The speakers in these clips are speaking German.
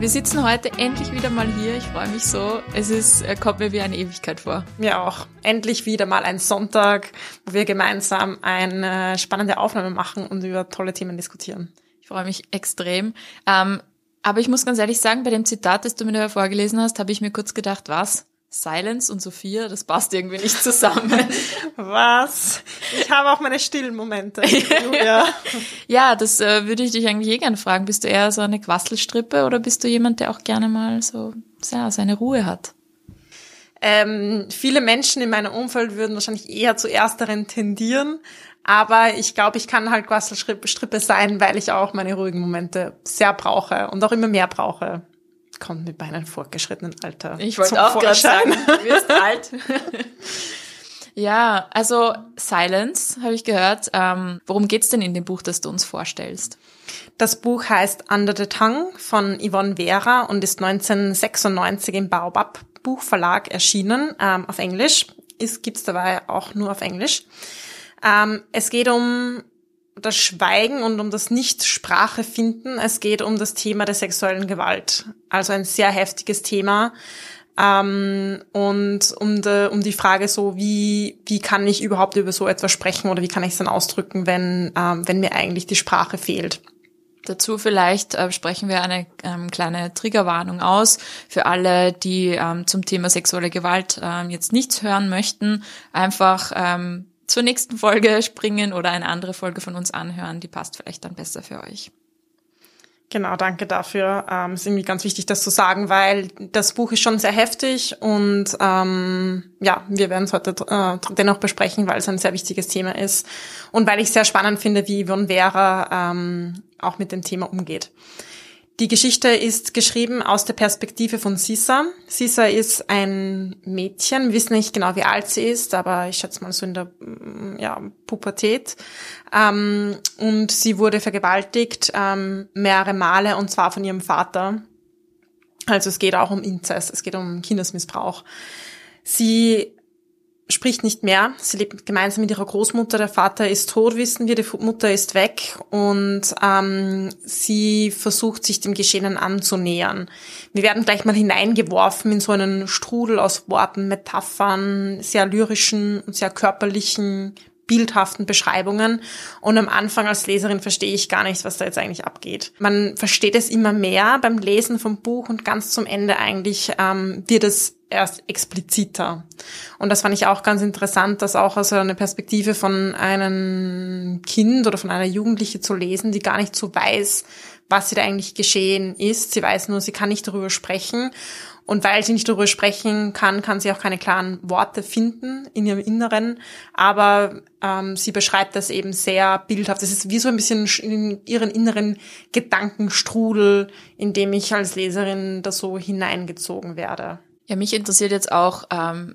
Wir sitzen heute endlich wieder mal hier. Ich freue mich so. Es ist, äh, kommt mir wie eine Ewigkeit vor. Mir auch. Endlich wieder mal ein Sonntag, wo wir gemeinsam eine spannende Aufnahme machen und über tolle Themen diskutieren. Ich freue mich extrem. Ähm, aber ich muss ganz ehrlich sagen, bei dem Zitat, das du mir da vorgelesen hast, habe ich mir kurz gedacht, was? Silence und Sophia, das passt irgendwie nicht zusammen. Was? Ich habe auch meine stillen Momente. ja, ja das äh, würde ich dich eigentlich eh gerne fragen. Bist du eher so eine Quasselstrippe oder bist du jemand, der auch gerne mal so ja, seine Ruhe hat? Ähm, viele Menschen in meinem Umfeld würden wahrscheinlich eher zu ersteren tendieren. Aber ich glaube, ich kann halt Quasselstrippe sein, weil ich auch meine ruhigen Momente sehr brauche und auch immer mehr brauche kommt mit meinem fortgeschrittenen Alter. Ich wollte auch gerade sagen, du wirst alt. ja, also Silence habe ich gehört. Ähm, worum geht's denn in dem Buch, das du uns vorstellst? Das Buch heißt Under the Tongue von Yvonne Vera und ist 1996 im Baobab Buchverlag erschienen, ähm, auf Englisch. Ist, gibt's dabei auch nur auf Englisch. Ähm, es geht um das Schweigen und um das Nicht-Sprache finden. Es geht um das Thema der sexuellen Gewalt. Also ein sehr heftiges Thema. Ähm, und um, de, um die Frage so, wie, wie kann ich überhaupt über so etwas sprechen oder wie kann ich es dann ausdrücken, wenn, ähm, wenn mir eigentlich die Sprache fehlt. Dazu vielleicht äh, sprechen wir eine ähm, kleine Triggerwarnung aus für alle, die ähm, zum Thema sexuelle Gewalt ähm, jetzt nichts hören möchten. Einfach ähm, zur nächsten Folge springen oder eine andere Folge von uns anhören. Die passt vielleicht dann besser für euch. Genau, danke dafür. Ähm, ist irgendwie ganz wichtig, das zu sagen, weil das Buch ist schon sehr heftig und ähm, ja, wir werden es heute äh, dennoch besprechen, weil es ein sehr wichtiges Thema ist und weil ich sehr spannend finde, wie Yvonne Vera ähm, auch mit dem Thema umgeht. Die Geschichte ist geschrieben aus der Perspektive von Sisa. Sisa ist ein Mädchen, wir wissen nicht genau, wie alt sie ist, aber ich schätze mal so in der mm, ja, Pubertät. Ähm, und sie wurde vergewaltigt ähm, mehrere Male und zwar von ihrem Vater. Also es geht auch um Inzest, es geht um Kindesmissbrauch. Sie spricht nicht mehr. Sie lebt gemeinsam mit ihrer Großmutter. Der Vater ist tot, wissen wir. Die Mutter ist weg und ähm, sie versucht sich dem Geschehenen anzunähern. Wir werden gleich mal hineingeworfen in so einen Strudel aus Worten, Metaphern, sehr lyrischen und sehr körperlichen bildhaften Beschreibungen. Und am Anfang als Leserin verstehe ich gar nicht, was da jetzt eigentlich abgeht. Man versteht es immer mehr beim Lesen vom Buch und ganz zum Ende eigentlich ähm, wird es erst expliziter. Und das fand ich auch ganz interessant, das auch aus einer Perspektive von einem Kind oder von einer Jugendliche zu lesen, die gar nicht so weiß, was sie da eigentlich geschehen ist. Sie weiß nur, sie kann nicht darüber sprechen. Und weil sie nicht darüber sprechen kann, kann sie auch keine klaren Worte finden in ihrem Inneren. Aber ähm, sie beschreibt das eben sehr bildhaft. Das ist wie so ein bisschen in ihren inneren Gedankenstrudel, in dem ich als Leserin da so hineingezogen werde. Ja, mich interessiert jetzt auch, ähm,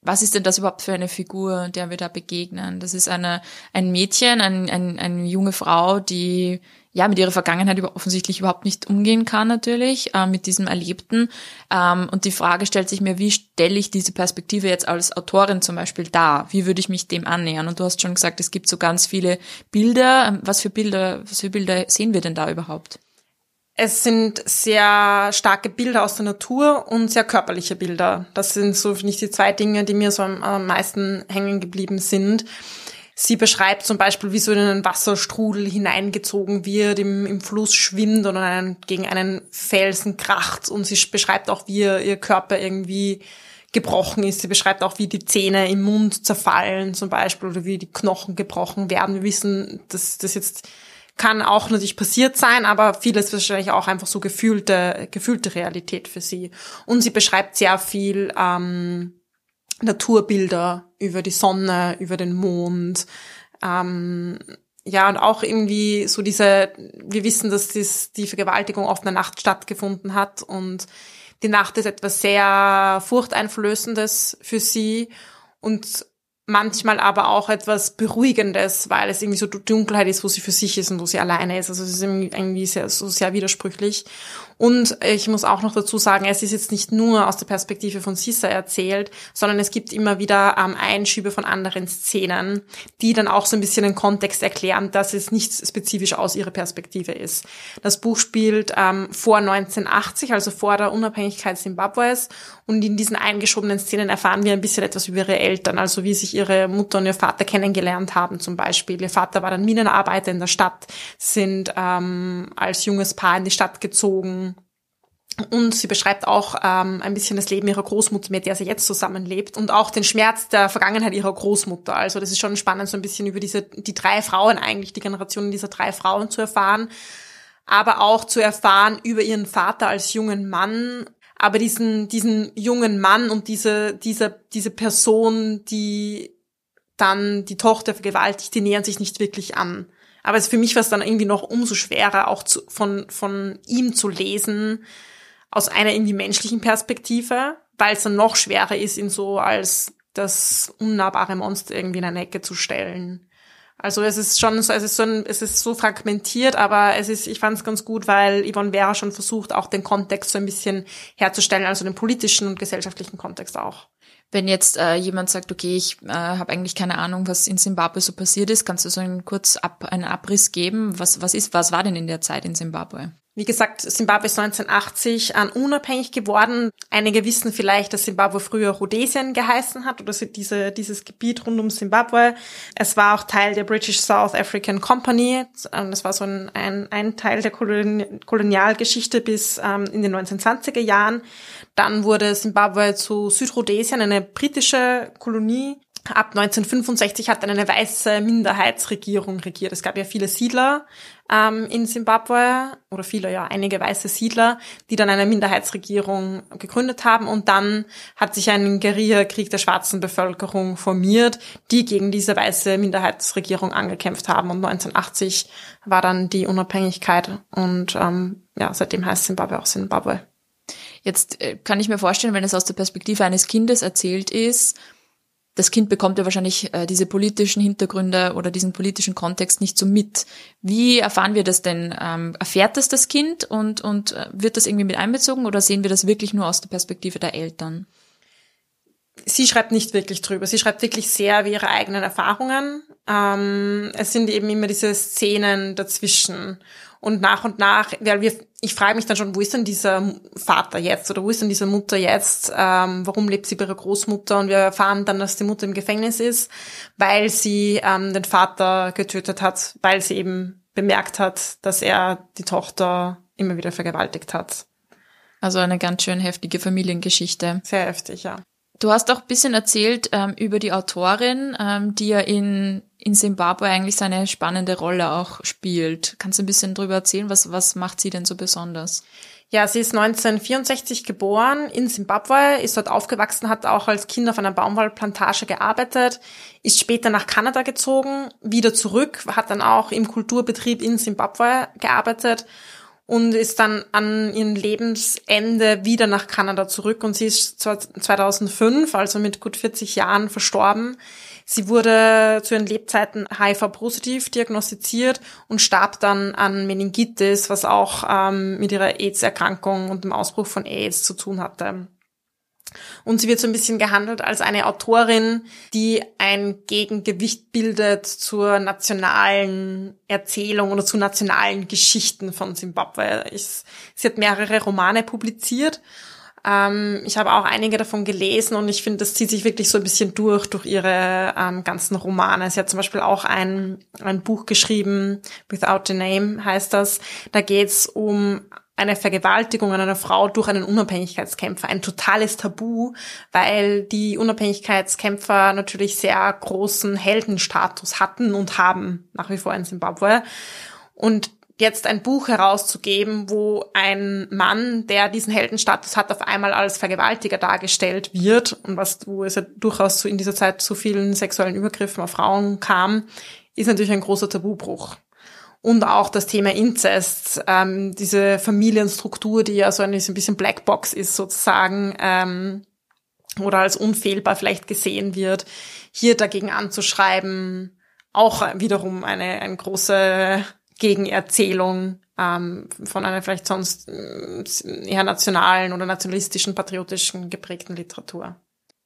was ist denn das überhaupt für eine Figur, der wir da begegnen? Das ist eine, ein Mädchen, ein, ein, eine junge Frau, die ja mit ihrer Vergangenheit über, offensichtlich überhaupt nicht umgehen kann natürlich äh, mit diesem Erlebten. Ähm, und die Frage stellt sich mir wie stelle ich diese Perspektive jetzt als Autorin zum Beispiel dar? Wie würde ich mich dem annähern? Und du hast schon gesagt es gibt so ganz viele Bilder. Ähm, was für Bilder was für Bilder sehen wir denn da überhaupt? Es sind sehr starke Bilder aus der Natur und sehr körperliche Bilder. Das sind so nicht die zwei Dinge, die mir so am meisten hängen geblieben sind. Sie beschreibt zum Beispiel, wie so in einen Wasserstrudel hineingezogen wird, im, im Fluss schwimmt und einen, gegen einen Felsen kracht. Und sie beschreibt auch, wie ihr, ihr Körper irgendwie gebrochen ist. Sie beschreibt auch, wie die Zähne im Mund zerfallen zum Beispiel oder wie die Knochen gebrochen werden. Wir wissen, dass das jetzt kann auch natürlich passiert sein, aber vieles wahrscheinlich auch einfach so gefühlte, gefühlte Realität für sie. Und sie beschreibt sehr viel ähm, Naturbilder über die Sonne, über den Mond. Ähm, ja, und auch irgendwie so diese, wir wissen, dass dies, die Vergewaltigung oft in der Nacht stattgefunden hat und Die Nacht ist etwas sehr Furchteinflößendes für sie und manchmal aber auch etwas Beruhigendes, weil es irgendwie so Dunkelheit ist, wo sie für sich ist und wo sie alleine ist. Also es ist irgendwie sehr, so sehr widersprüchlich. Und ich muss auch noch dazu sagen, es ist jetzt nicht nur aus der Perspektive von Sissa erzählt, sondern es gibt immer wieder ähm, Einschübe von anderen Szenen, die dann auch so ein bisschen den Kontext erklären, dass es nicht spezifisch aus ihrer Perspektive ist. Das Buch spielt ähm, vor 1980, also vor der Unabhängigkeit Zimbabwes. Und in diesen eingeschobenen Szenen erfahren wir ein bisschen etwas über ihre Eltern, also wie sich ihre Mutter und ihr Vater kennengelernt haben zum Beispiel. Ihr Vater war dann Minenarbeiter in der Stadt, sind ähm, als junges Paar in die Stadt gezogen und sie beschreibt auch ähm, ein bisschen das Leben ihrer Großmutter, mit der sie jetzt zusammenlebt und auch den Schmerz der Vergangenheit ihrer Großmutter. Also das ist schon spannend, so ein bisschen über diese die drei Frauen eigentlich, die Generationen dieser drei Frauen zu erfahren, aber auch zu erfahren über ihren Vater als jungen Mann, aber diesen diesen jungen Mann und diese diese diese Person, die dann die Tochter vergewaltigt, die nähern sich nicht wirklich an. Aber es für mich war es dann irgendwie noch umso schwerer, auch zu, von von ihm zu lesen aus einer irgendwie menschlichen Perspektive, weil es dann noch schwerer ist, ihn so als das unnahbare Monster irgendwie in eine Ecke zu stellen. Also es ist schon so, es ist so, ein, es ist so fragmentiert, aber es ist, ich fand es ganz gut, weil Yvonne Vera schon versucht, auch den Kontext so ein bisschen herzustellen, also den politischen und gesellschaftlichen Kontext auch. Wenn jetzt äh, jemand sagt, okay, ich äh, habe eigentlich keine Ahnung, was in Simbabwe so passiert ist, kannst du so einen kurz ab, einen Abriss geben? Was, was ist, was war denn in der Zeit in Simbabwe? Wie gesagt, Simbabwe ist 1980 an unabhängig geworden. Einige wissen vielleicht, dass Simbabwe früher Rhodesien geheißen hat oder diese, dieses Gebiet rund um Simbabwe. Es war auch Teil der British South African Company. Das war so ein, ein, ein Teil der Kolonialgeschichte bis ähm, in den 1920er Jahren. Dann wurde Simbabwe zu Südrhodesien, eine britische Kolonie ab 1965 hat dann eine weiße Minderheitsregierung regiert. Es gab ja viele Siedler ähm, in Simbabwe oder viele, ja, einige weiße Siedler, die dann eine Minderheitsregierung gegründet haben und dann hat sich ein Guerillakrieg der schwarzen Bevölkerung formiert, die gegen diese weiße Minderheitsregierung angekämpft haben und 1980 war dann die Unabhängigkeit und ähm, ja, seitdem heißt Simbabwe auch Simbabwe. Jetzt äh, kann ich mir vorstellen, wenn es aus der Perspektive eines Kindes erzählt ist, das Kind bekommt ja wahrscheinlich äh, diese politischen Hintergründe oder diesen politischen Kontext nicht so mit. Wie erfahren wir das denn? Ähm, erfährt das das Kind und, und äh, wird das irgendwie mit einbezogen oder sehen wir das wirklich nur aus der Perspektive der Eltern? Sie schreibt nicht wirklich drüber. Sie schreibt wirklich sehr über ihre eigenen Erfahrungen. Ähm, es sind eben immer diese Szenen dazwischen. Und nach und nach, weil wir, ich frage mich dann schon, wo ist denn dieser Vater jetzt oder wo ist denn diese Mutter jetzt? Ähm, warum lebt sie bei ihrer Großmutter? Und wir erfahren dann, dass die Mutter im Gefängnis ist, weil sie ähm, den Vater getötet hat, weil sie eben bemerkt hat, dass er die Tochter immer wieder vergewaltigt hat. Also eine ganz schön heftige Familiengeschichte. Sehr heftig, ja. Du hast auch ein bisschen erzählt ähm, über die Autorin, ähm, die ja in, in Zimbabwe eigentlich seine spannende Rolle auch spielt. Kannst du ein bisschen drüber erzählen? Was, was macht sie denn so besonders? Ja, sie ist 1964 geboren in Zimbabwe, ist dort aufgewachsen, hat auch als Kind auf einer Baumwollplantage gearbeitet, ist später nach Kanada gezogen, wieder zurück, hat dann auch im Kulturbetrieb in Zimbabwe gearbeitet und ist dann an ihrem Lebensende wieder nach Kanada zurück und sie ist 2005, also mit gut 40 Jahren, verstorben. Sie wurde zu ihren Lebzeiten HIV-positiv diagnostiziert und starb dann an Meningitis, was auch ähm, mit ihrer AIDS-Erkrankung und dem Ausbruch von AIDS zu tun hatte. Und sie wird so ein bisschen gehandelt als eine Autorin, die ein Gegengewicht bildet zur nationalen Erzählung oder zu nationalen Geschichten von Zimbabwe. Ich, sie hat mehrere Romane publiziert. Ähm, ich habe auch einige davon gelesen und ich finde, das zieht sich wirklich so ein bisschen durch, durch ihre ähm, ganzen Romane. Sie hat zum Beispiel auch ein, ein Buch geschrieben, Without a Name heißt das. Da geht's um eine Vergewaltigung an einer Frau durch einen Unabhängigkeitskämpfer ein totales Tabu, weil die Unabhängigkeitskämpfer natürlich sehr großen Heldenstatus hatten und haben nach wie vor in Zimbabwe. Und jetzt ein Buch herauszugeben, wo ein Mann, der diesen Heldenstatus hat, auf einmal als Vergewaltiger dargestellt wird und was, wo es ja durchaus zu, in dieser Zeit zu vielen sexuellen Übergriffen auf Frauen kam, ist natürlich ein großer Tabubruch. Und auch das Thema Inzest, ähm, diese Familienstruktur, die ja so ein, bisschen Blackbox ist sozusagen, ähm, oder als unfehlbar vielleicht gesehen wird, hier dagegen anzuschreiben, auch wiederum eine, eine große Gegenerzählung ähm, von einer vielleicht sonst äh, eher nationalen oder nationalistischen, patriotischen geprägten Literatur.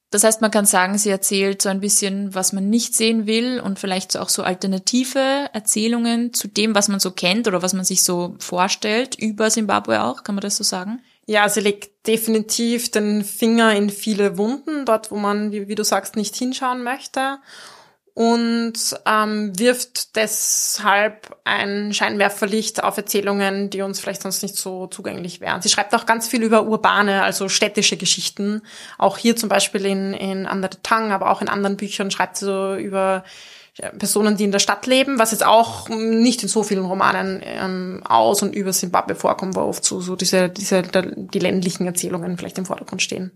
Das heißt, man kann sagen, sie erzählt so ein bisschen, was man nicht sehen will und vielleicht auch so alternative Erzählungen zu dem, was man so kennt oder was man sich so vorstellt über Simbabwe auch. Kann man das so sagen? Ja, sie legt definitiv den Finger in viele Wunden, dort, wo man, wie, wie du sagst, nicht hinschauen möchte und ähm, wirft deshalb ein Scheinwerferlicht auf Erzählungen, die uns vielleicht sonst nicht so zugänglich wären. Sie schreibt auch ganz viel über urbane, also städtische Geschichten. Auch hier zum Beispiel in, in Under the Tongue, aber auch in anderen Büchern schreibt sie so über Personen, die in der Stadt leben, was jetzt auch nicht in so vielen Romanen ähm, aus und über Simbabwe vorkommt, wo oft so, so diese, diese die ländlichen Erzählungen vielleicht im Vordergrund stehen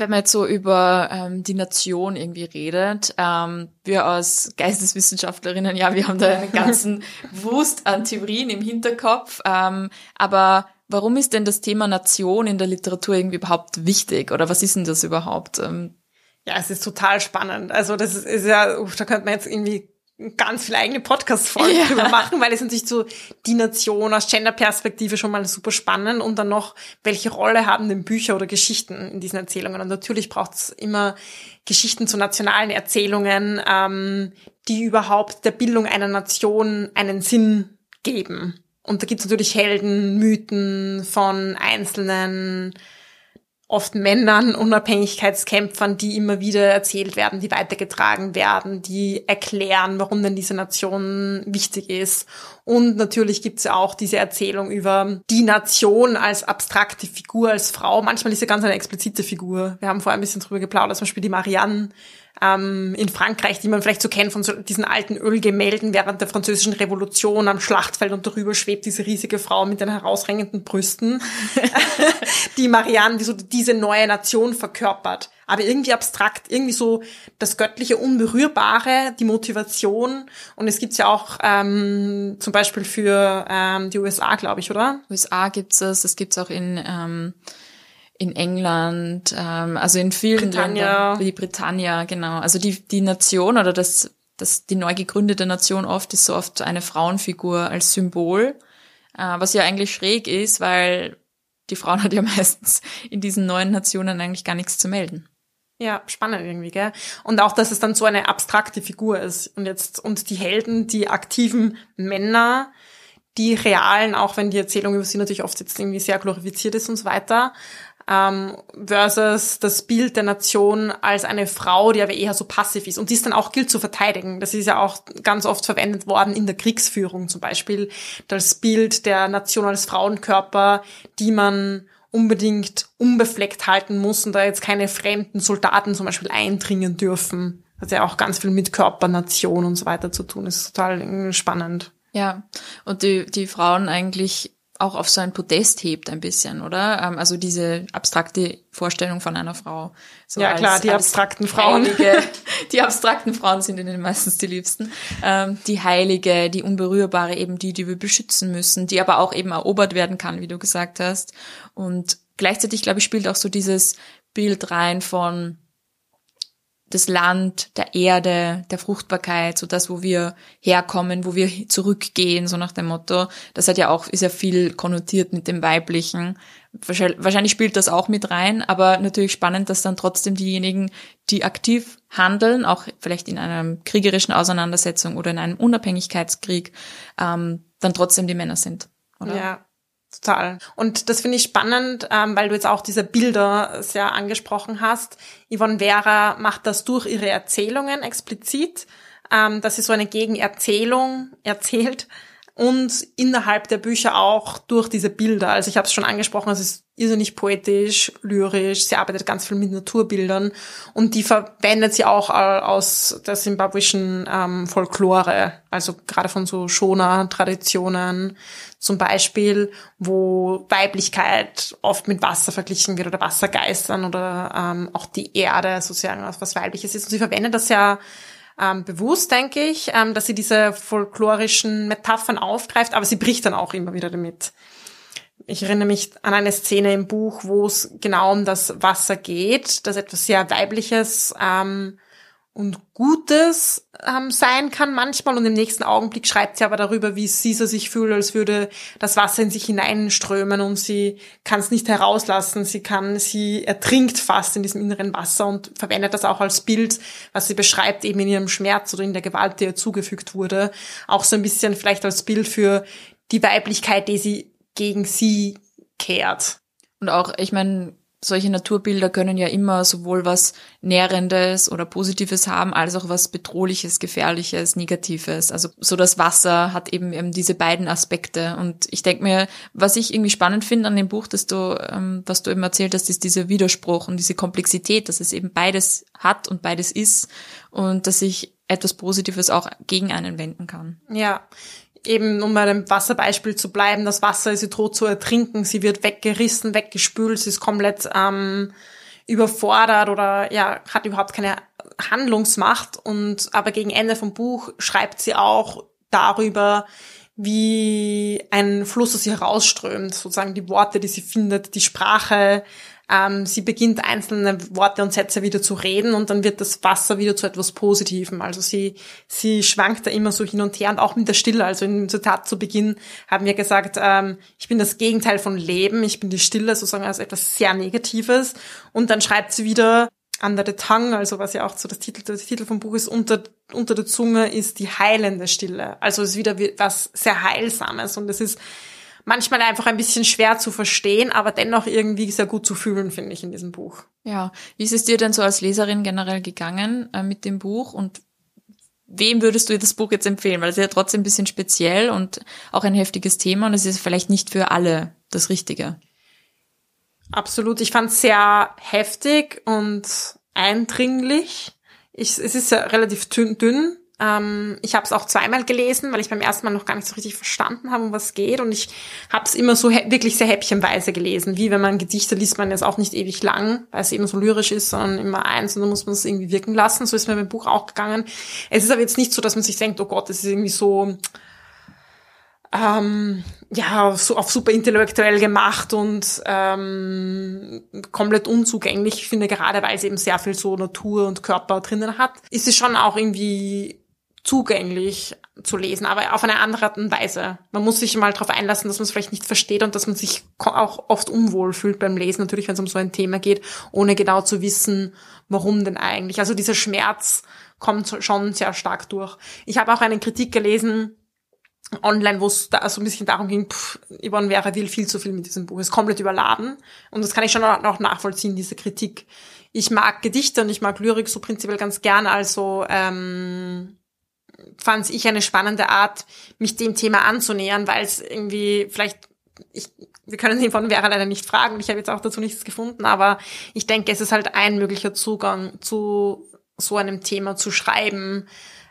wenn man jetzt so über ähm, die Nation irgendwie redet, ähm, wir als Geisteswissenschaftlerinnen, ja, wir haben da einen ganzen Wust an Theorien im Hinterkopf, ähm, aber warum ist denn das Thema Nation in der Literatur irgendwie überhaupt wichtig oder was ist denn das überhaupt? Ähm, ja, es ist total spannend. Also das ist, ist ja, da könnte man jetzt irgendwie ganz viele eigene Podcast-Folgen ja. drüber machen, weil es natürlich so die Nation aus Gender-Perspektive schon mal super spannend und dann noch, welche Rolle haben denn Bücher oder Geschichten in diesen Erzählungen? Und natürlich braucht es immer Geschichten zu nationalen Erzählungen, ähm, die überhaupt der Bildung einer Nation einen Sinn geben. Und da gibt es natürlich Helden, Mythen von einzelnen oft Männern, Unabhängigkeitskämpfern, die immer wieder erzählt werden, die weitergetragen werden, die erklären, warum denn diese Nation wichtig ist. Und natürlich gibt's ja auch diese Erzählung über die Nation als abstrakte Figur, als Frau. Manchmal ist sie ganz eine explizite Figur. Wir haben vorher ein bisschen drüber geplaudert, zum Beispiel die Marianne ähm, in Frankreich, die man vielleicht so kennt von so diesen alten Ölgemälden während der französischen Revolution am Schlachtfeld und darüber schwebt diese riesige Frau mit den herausringenden Brüsten, die Marianne, die so diese neue Nation verkörpert. Aber irgendwie abstrakt, irgendwie so das göttliche Unberührbare, die Motivation. Und es gibt's ja auch ähm, zum Beispiel für ähm, die USA, glaube ich, oder? USA gibt's es, das gibt's auch in ähm, in England, ähm, also in vielen Britannia. Ländern, wie Britannia, genau. Also die, die Nation oder das, das, die neu gegründete Nation oft ist so oft eine Frauenfigur als Symbol, äh, was ja eigentlich schräg ist, weil die Frauen hat ja meistens in diesen neuen Nationen eigentlich gar nichts zu melden. Ja, spannend irgendwie, gell? Und auch, dass es dann so eine abstrakte Figur ist. Und jetzt, und die Helden, die aktiven Männer, die realen, auch wenn die Erzählung über sie natürlich oft jetzt irgendwie sehr glorifiziert ist und so weiter, ähm, versus das Bild der Nation als eine Frau, die aber eher so passiv ist und die es dann auch gilt zu verteidigen. Das ist ja auch ganz oft verwendet worden in der Kriegsführung zum Beispiel. Das Bild der Nation als Frauenkörper, die man unbedingt unbefleckt halten muss und da jetzt keine fremden Soldaten zum Beispiel eindringen dürfen. Hat ja auch ganz viel mit Körpernation und so weiter zu tun. Das ist total spannend. Ja, und die, die Frauen eigentlich auch auf so ein Podest hebt ein bisschen, oder? Ähm, also diese abstrakte Vorstellung von einer Frau. So ja als, klar, die abstrakten Frauen. Heilige, die abstrakten Frauen sind ihnen meistens die liebsten. Ähm, die Heilige, die Unberührbare, eben die, die wir beschützen müssen, die aber auch eben erobert werden kann, wie du gesagt hast. Und gleichzeitig, glaube ich, spielt auch so dieses Bild rein von das Land, der Erde, der Fruchtbarkeit, so das, wo wir herkommen, wo wir zurückgehen, so nach dem Motto. Das hat ja auch, ist ja viel konnotiert mit dem Weiblichen. Wahrscheinlich spielt das auch mit rein, aber natürlich spannend, dass dann trotzdem diejenigen, die aktiv handeln, auch vielleicht in einer kriegerischen Auseinandersetzung oder in einem Unabhängigkeitskrieg, ähm, dann trotzdem die Männer sind. Oder? Ja, Total. Und das finde ich spannend, ähm, weil du jetzt auch diese Bilder sehr angesprochen hast. Yvonne Vera macht das durch ihre Erzählungen explizit, ähm, dass sie so eine Gegenerzählung erzählt und innerhalb der Bücher auch durch diese Bilder. Also ich habe es schon angesprochen, es ist irrsinnig poetisch, lyrisch, sie arbeitet ganz viel mit Naturbildern und die verwendet sie auch aus der simbabwischen ähm, Folklore, also gerade von so Shona-Traditionen zum Beispiel, wo Weiblichkeit oft mit Wasser verglichen wird oder Wassergeistern oder ähm, auch die Erde sozusagen was Weibliches ist. Und sie verwendet das ja ähm, bewusst, denke ich, ähm, dass sie diese folklorischen Metaphern aufgreift, aber sie bricht dann auch immer wieder damit. Ich erinnere mich an eine Szene im Buch, wo es genau um das Wasser geht, das etwas sehr Weibliches ähm, und Gutes ähm, sein kann manchmal und im nächsten Augenblick schreibt sie aber darüber, wie so sich fühlt, als würde das Wasser in sich hineinströmen und sie kann es nicht herauslassen, sie kann, sie ertrinkt fast in diesem inneren Wasser und verwendet das auch als Bild, was sie beschreibt, eben in ihrem Schmerz oder in der Gewalt, die ihr zugefügt wurde, auch so ein bisschen vielleicht als Bild für die Weiblichkeit, die sie gegen sie kehrt. Und auch, ich meine, solche Naturbilder können ja immer sowohl was Nährendes oder Positives haben, als auch was Bedrohliches, Gefährliches, Negatives. Also so das Wasser hat eben, eben diese beiden Aspekte. Und ich denke mir, was ich irgendwie spannend finde an dem Buch, dass du, ähm, was du eben erzählt hast, ist dieser Widerspruch und diese Komplexität, dass es eben beides hat und beides ist und dass sich etwas Positives auch gegen einen wenden kann. Ja, eben um bei dem Wasserbeispiel zu bleiben, das Wasser sie droht zu ertrinken, sie wird weggerissen, weggespült, sie ist komplett ähm, überfordert oder ja, hat überhaupt keine Handlungsmacht und aber gegen Ende vom Buch schreibt sie auch darüber, wie ein Fluss aus ihr herausströmt, sozusagen die Worte, die sie findet, die Sprache, ähm, sie beginnt einzelne Worte und Sätze wieder zu reden und dann wird das Wasser wieder zu etwas Positivem. Also sie, sie schwankt da immer so hin und her und auch mit der Stille. Also im Zitat zu Beginn haben wir gesagt, ähm, ich bin das Gegenteil von Leben, ich bin die Stille sozusagen als etwas sehr Negatives. Und dann schreibt sie wieder, under the tongue, also was ja auch so das Titel, der Titel vom Buch ist, unter, unter der Zunge ist die heilende Stille. Also es ist wieder was sehr Heilsames und es ist manchmal einfach ein bisschen schwer zu verstehen, aber dennoch irgendwie sehr gut zu fühlen, finde ich, in diesem Buch. Ja, wie ist es dir denn so als Leserin generell gegangen äh, mit dem Buch und wem würdest du das Buch jetzt empfehlen? Weil es ist ja trotzdem ein bisschen speziell und auch ein heftiges Thema und es ist vielleicht nicht für alle das Richtige. Absolut. Ich fand es sehr heftig und eindringlich. Ich, es ist ja relativ dünn, dünn ähm, ich habe es auch zweimal gelesen, weil ich beim ersten Mal noch gar nicht so richtig verstanden habe, um was geht. Und ich habe es immer so wirklich sehr häppchenweise gelesen. Wie wenn man Gedichte liest, man jetzt auch nicht ewig lang, weil es eben so lyrisch ist, sondern immer eins und dann muss man es irgendwie wirken lassen. So ist mir beim Buch auch gegangen. Es ist aber jetzt nicht so, dass man sich denkt, oh Gott, das ist irgendwie so ähm, ja, so auf super intellektuell gemacht und ähm, komplett unzugänglich. Ich finde, gerade weil es eben sehr viel so Natur und Körper drinnen hat, ist es schon auch irgendwie zugänglich zu lesen, aber auf eine andere Art und Weise. Man muss sich mal darauf einlassen, dass man es vielleicht nicht versteht und dass man sich auch oft unwohl fühlt beim Lesen, natürlich, wenn es um so ein Thema geht, ohne genau zu wissen, warum denn eigentlich. Also dieser Schmerz kommt schon sehr stark durch. Ich habe auch eine Kritik gelesen, online, wo es da so ein bisschen darum ging, pff, Yvonne Vera will viel zu viel mit diesem Buch, ist komplett überladen. Und das kann ich schon auch nachvollziehen, diese Kritik. Ich mag Gedichte und ich mag Lyrik so prinzipiell ganz gern, also ähm, fand ich eine spannende Art, mich dem Thema anzunähern, weil es irgendwie vielleicht, ich, wir können ihn von Vera leider nicht fragen, ich habe jetzt auch dazu nichts gefunden, aber ich denke, es ist halt ein möglicher Zugang zu so einem Thema zu schreiben,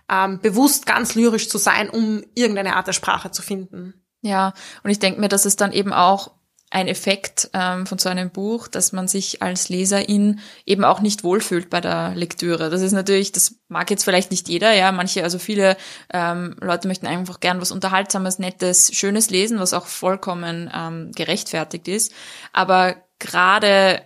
ähm, bewusst ganz lyrisch zu sein, um irgendeine Art der Sprache zu finden. Ja, und ich denke mir, dass es dann eben auch ein Effekt ähm, von so einem Buch, dass man sich als Leserin eben auch nicht wohlfühlt bei der Lektüre. Das ist natürlich, das mag jetzt vielleicht nicht jeder, ja, manche, also viele ähm, Leute möchten einfach gern was Unterhaltsames, Nettes, Schönes lesen, was auch vollkommen ähm, gerechtfertigt ist. Aber gerade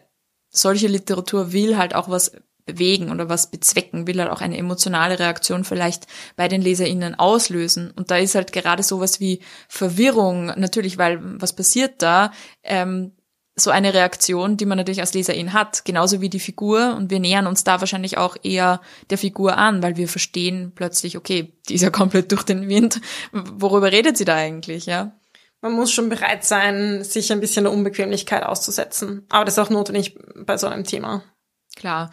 solche Literatur will halt auch was bewegen oder was bezwecken, will halt auch eine emotionale Reaktion vielleicht bei den LeserInnen auslösen. Und da ist halt gerade sowas wie Verwirrung, natürlich, weil was passiert da? Ähm, so eine Reaktion, die man natürlich als Leserin hat, genauso wie die Figur. Und wir nähern uns da wahrscheinlich auch eher der Figur an, weil wir verstehen plötzlich, okay, die ist ja komplett durch den Wind. Worüber redet sie da eigentlich, ja? Man muss schon bereit sein, sich ein bisschen der Unbequemlichkeit auszusetzen. Aber das ist auch notwendig bei so einem Thema. Klar.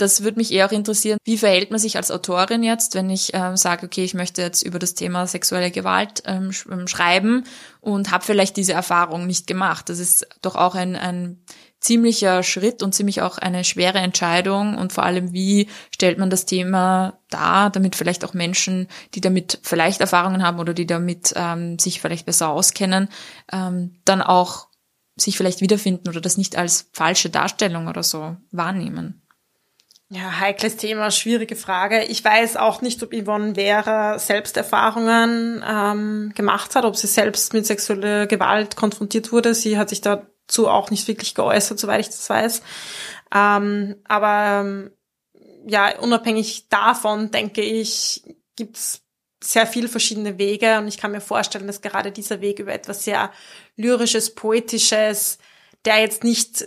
Das würde mich eher auch interessieren, wie verhält man sich als Autorin jetzt, wenn ich ähm, sage, okay, ich möchte jetzt über das Thema sexuelle Gewalt ähm, sch ähm, schreiben und habe vielleicht diese Erfahrung nicht gemacht. Das ist doch auch ein, ein ziemlicher Schritt und ziemlich auch eine schwere Entscheidung und vor allem, wie stellt man das Thema dar, damit vielleicht auch Menschen, die damit vielleicht Erfahrungen haben oder die damit ähm, sich vielleicht besser auskennen, ähm, dann auch sich vielleicht wiederfinden oder das nicht als falsche Darstellung oder so wahrnehmen. Ja, heikles Thema, schwierige Frage. Ich weiß auch nicht, ob Yvonne Vera selbst Erfahrungen ähm, gemacht hat, ob sie selbst mit sexueller Gewalt konfrontiert wurde. Sie hat sich dazu auch nicht wirklich geäußert, soweit ich das weiß. Ähm, aber ähm, ja, unabhängig davon, denke ich, gibt's sehr viele verschiedene Wege und ich kann mir vorstellen, dass gerade dieser Weg über etwas sehr lyrisches, poetisches, der jetzt nicht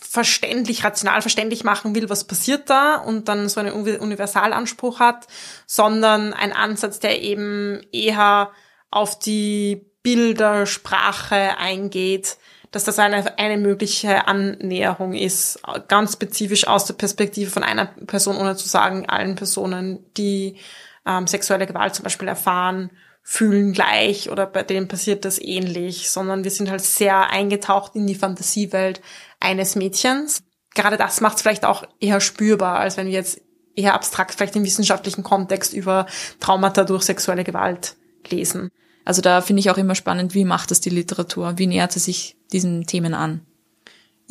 verständlich, rational verständlich machen will, was passiert da und dann so einen Universalanspruch hat, sondern ein Ansatz, der eben eher auf die Bildersprache eingeht, dass das eine, eine mögliche Annäherung ist, ganz spezifisch aus der Perspektive von einer Person, ohne zu sagen, allen Personen, die ähm, sexuelle Gewalt zum Beispiel erfahren, fühlen gleich oder bei denen passiert das ähnlich, sondern wir sind halt sehr eingetaucht in die Fantasiewelt eines Mädchens. Gerade das macht es vielleicht auch eher spürbar, als wenn wir jetzt eher abstrakt vielleicht im wissenschaftlichen Kontext über Traumata durch sexuelle Gewalt lesen. Also da finde ich auch immer spannend, wie macht das die Literatur? Wie nähert sie sich diesen Themen an?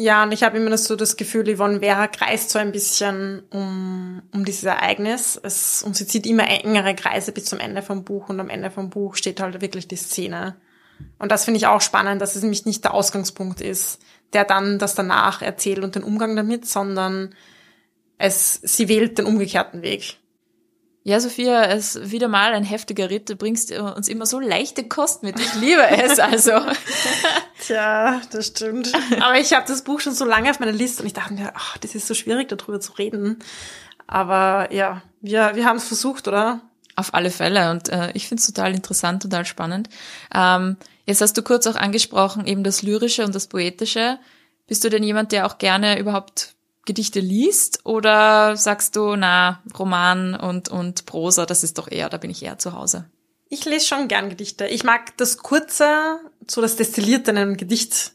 Ja, und ich habe immer so das Gefühl, Yvonne Vera kreist so ein bisschen um, um dieses Ereignis. Es, und sie zieht immer engere Kreise bis zum Ende vom Buch und am Ende vom Buch steht halt wirklich die Szene. Und das finde ich auch spannend, dass es nämlich nicht der Ausgangspunkt ist, der dann das danach erzählt und den Umgang damit, sondern es, sie wählt den umgekehrten Weg. Ja, Sophia, es ist wieder mal ein heftiger Ritt. Du bringst uns immer so leichte Kost mit. Ich liebe es also. Tja, das stimmt. Aber ich habe das Buch schon so lange auf meiner Liste und ich dachte mir, ach, das ist so schwierig, darüber zu reden. Aber ja, wir, wir haben es versucht, oder? Auf alle Fälle. Und äh, ich finde es total interessant, total spannend. Ähm, jetzt hast du kurz auch angesprochen, eben das Lyrische und das Poetische. Bist du denn jemand, der auch gerne überhaupt Gedichte liest oder sagst du, na, Roman und, und Prosa, das ist doch eher, da bin ich eher zu Hause? Ich lese schon gern Gedichte. Ich mag das Kurze, so das Destillierte in einem Gedicht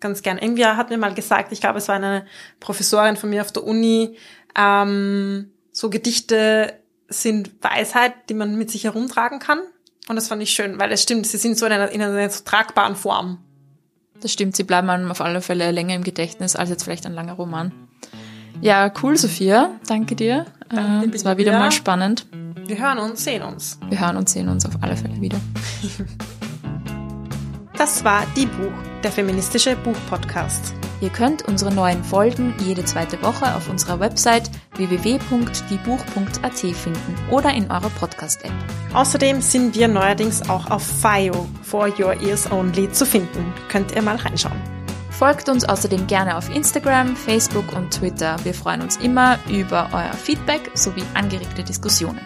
ganz gern. Irgendwie hat mir mal gesagt, ich glaube, es war eine Professorin von mir auf der Uni, ähm, so Gedichte sind Weisheit, die man mit sich herumtragen kann. Und das fand ich schön, weil es stimmt, sie sind so in einer, in einer so tragbaren Form. Das stimmt, sie bleiben einem auf alle Fälle länger im Gedächtnis als jetzt vielleicht ein langer Roman. Ja, cool, Sophia. Danke dir. Danke, äh, es war wieder mal spannend. Wir hören uns, sehen uns. Wir hören und sehen uns auf alle Fälle wieder. Das war Die Buch, der feministische Buchpodcast. Ihr könnt unsere neuen Folgen jede zweite Woche auf unserer Website www.diebuch.at finden oder in eurer Podcast-App. Außerdem sind wir neuerdings auch auf FIO, For Your Ears Only, zu finden. Könnt ihr mal reinschauen. Folgt uns außerdem gerne auf Instagram, Facebook und Twitter. Wir freuen uns immer über euer Feedback sowie angeregte Diskussionen.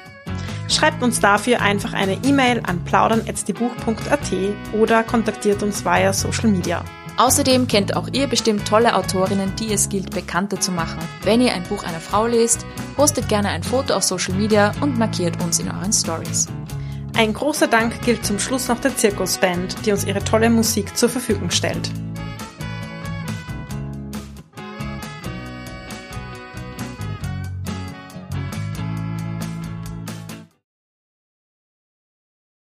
Schreibt uns dafür einfach eine E-Mail an plaudern.diebuch.at oder kontaktiert uns via Social Media. Außerdem kennt auch ihr bestimmt tolle Autorinnen, die es gilt bekannter zu machen. Wenn ihr ein Buch einer Frau lest, postet gerne ein Foto auf Social Media und markiert uns in euren Stories. Ein großer Dank gilt zum Schluss noch der Zirkusband, die uns ihre tolle Musik zur Verfügung stellt.